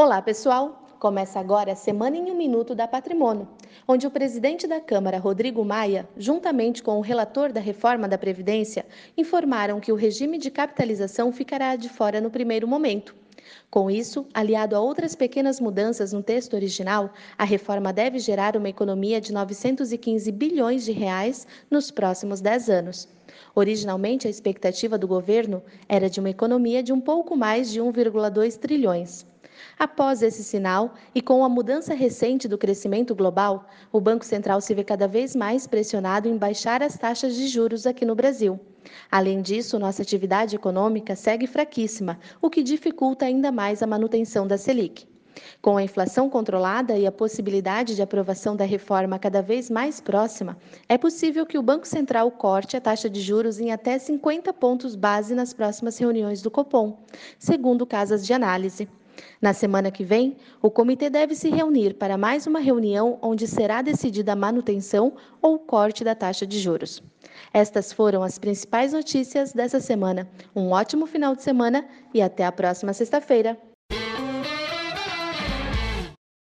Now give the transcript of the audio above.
Olá, pessoal! Começa agora a Semana em um Minuto da Patrimônio, onde o presidente da Câmara, Rodrigo Maia, juntamente com o relator da reforma da Previdência, informaram que o regime de capitalização ficará de fora no primeiro momento. Com isso, aliado a outras pequenas mudanças no texto original, a reforma deve gerar uma economia de 915 bilhões de reais nos próximos 10 anos. Originalmente, a expectativa do governo era de uma economia de um pouco mais de 1,2 trilhões. Após esse sinal e com a mudança recente do crescimento global, o Banco Central se vê cada vez mais pressionado em baixar as taxas de juros aqui no Brasil. Além disso, nossa atividade econômica segue fraquíssima, o que dificulta ainda mais a manutenção da Selic. Com a inflação controlada e a possibilidade de aprovação da reforma cada vez mais próxima, é possível que o Banco Central corte a taxa de juros em até 50 pontos base nas próximas reuniões do Copom, segundo casas de análise. Na semana que vem, o comitê deve se reunir para mais uma reunião onde será decidida a manutenção ou corte da taxa de juros. Estas foram as principais notícias dessa semana. Um ótimo final de semana e até a próxima sexta-feira.